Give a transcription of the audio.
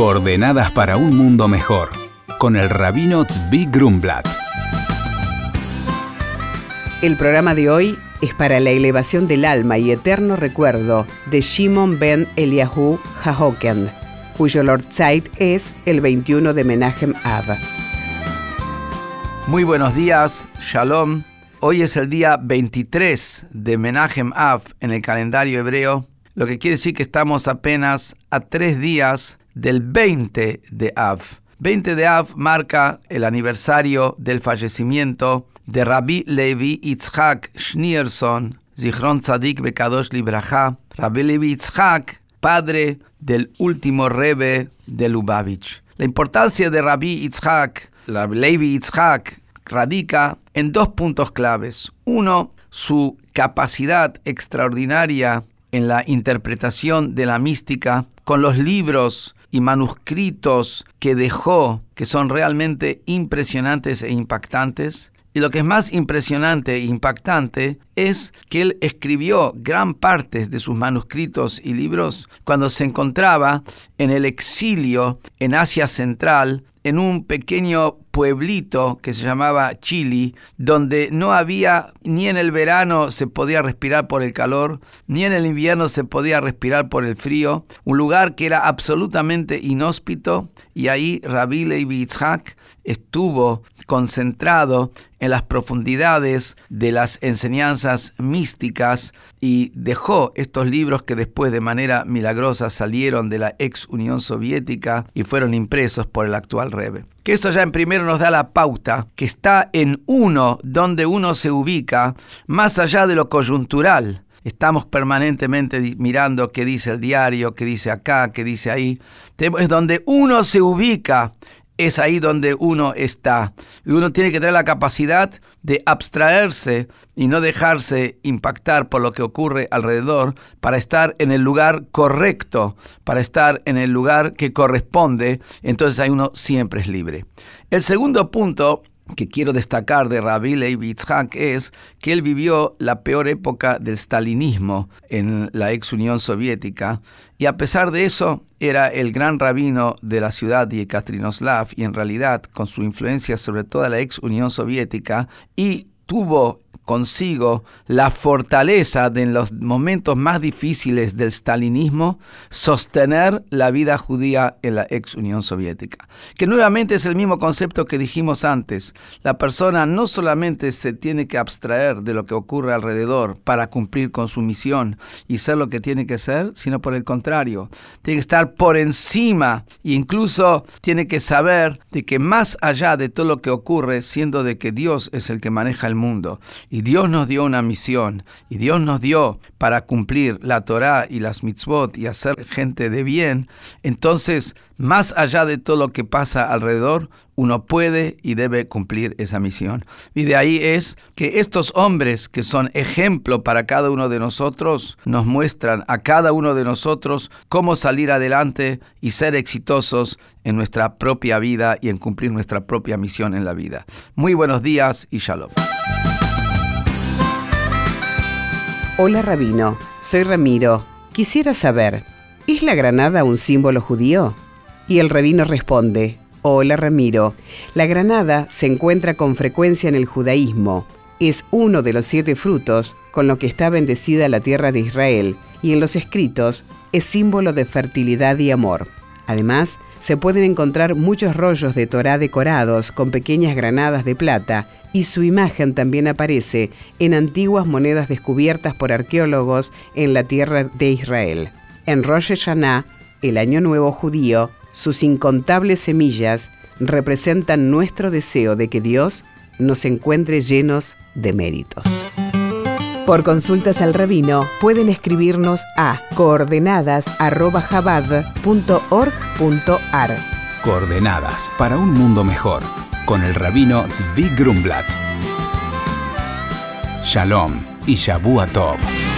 Coordenadas para un mundo mejor, con el rabino Tzvi Grumblat. El programa de hoy es para la elevación del alma y eterno recuerdo de Shimon ben Eliahu Hahoken, cuyo Lord Zeit es el 21 de Menachem Av. Muy buenos días, Shalom. Hoy es el día 23 de Menachem Av en el calendario hebreo, lo que quiere decir que estamos apenas a tres días del 20 de Av. 20 de Av marca el aniversario del fallecimiento de Rabbi Levi Yitzhak Schneerson, Zichron Tzadik Bekadosh Libraja, Rabbi Levi Yitzhak, padre del último Rebbe de Lubavitch. La importancia de Rabbi Yitzhak, Rabbi Levi Yitzhak, radica en dos puntos claves. Uno, su capacidad extraordinaria en la interpretación de la mística con los libros y manuscritos que dejó, que son realmente impresionantes e impactantes. Y lo que es más impresionante e impactante es que él escribió gran parte de sus manuscritos y libros cuando se encontraba en el exilio en Asia Central, en un pequeño pueblito que se llamaba Chile, donde no había, ni en el verano se podía respirar por el calor, ni en el invierno se podía respirar por el frío, un lugar que era absolutamente inhóspito, y ahí Rabbi Levi Yitzhak estuvo concentrado en las profundidades de las enseñanzas místicas y dejó estos libros que después de manera milagrosa salieron de la ex Unión Soviética y fueron impresos por el actual Rebbe. Que esto ya en primero nos da la pauta que está en uno donde uno se ubica más allá de lo coyuntural. Estamos permanentemente mirando qué dice el diario, qué dice acá, qué dice ahí. Es donde uno se ubica es ahí donde uno está. Y uno tiene que tener la capacidad de abstraerse y no dejarse impactar por lo que ocurre alrededor para estar en el lugar correcto, para estar en el lugar que corresponde. Entonces ahí uno siempre es libre. El segundo punto que quiero destacar de Rabbi Levi Yitzhak es que él vivió la peor época del stalinismo en la ex Unión Soviética y a pesar de eso era el gran rabino de la ciudad de Yekaterinoslav y en realidad con su influencia sobre toda la ex Unión Soviética y tuvo consigo la fortaleza de en los momentos más difíciles del stalinismo sostener la vida judía en la ex Unión Soviética. Que nuevamente es el mismo concepto que dijimos antes. La persona no solamente se tiene que abstraer de lo que ocurre alrededor para cumplir con su misión y ser lo que tiene que ser, sino por el contrario, tiene que estar por encima e incluso tiene que saber de que más allá de todo lo que ocurre, siendo de que Dios es el que maneja el mundo y Dios nos dio una misión y Dios nos dio para cumplir la Torah y las mitzvot y hacer gente de bien, entonces, más allá de todo lo que pasa alrededor, uno puede y debe cumplir esa misión. Y de ahí es que estos hombres que son ejemplo para cada uno de nosotros, nos muestran a cada uno de nosotros cómo salir adelante y ser exitosos en nuestra propia vida y en cumplir nuestra propia misión en la vida. Muy buenos días y shalom. Hola Rabino, soy Ramiro. Quisiera saber, ¿es la granada un símbolo judío? Y el rabino responde, Hola Ramiro, la granada se encuentra con frecuencia en el judaísmo. Es uno de los siete frutos con lo que está bendecida la tierra de Israel y en los escritos es símbolo de fertilidad y amor. Además, se pueden encontrar muchos rollos de Torá decorados con pequeñas granadas de plata y su imagen también aparece en antiguas monedas descubiertas por arqueólogos en la tierra de Israel. En Rosh Hashanah, el año nuevo judío, sus incontables semillas representan nuestro deseo de que Dios nos encuentre llenos de méritos. Por consultas al rabino pueden escribirnos a coordenadas@jabad.org.ar. Coordenadas para un mundo mejor con el rabino Zvi Grumblat. Shalom y Shabu Tov.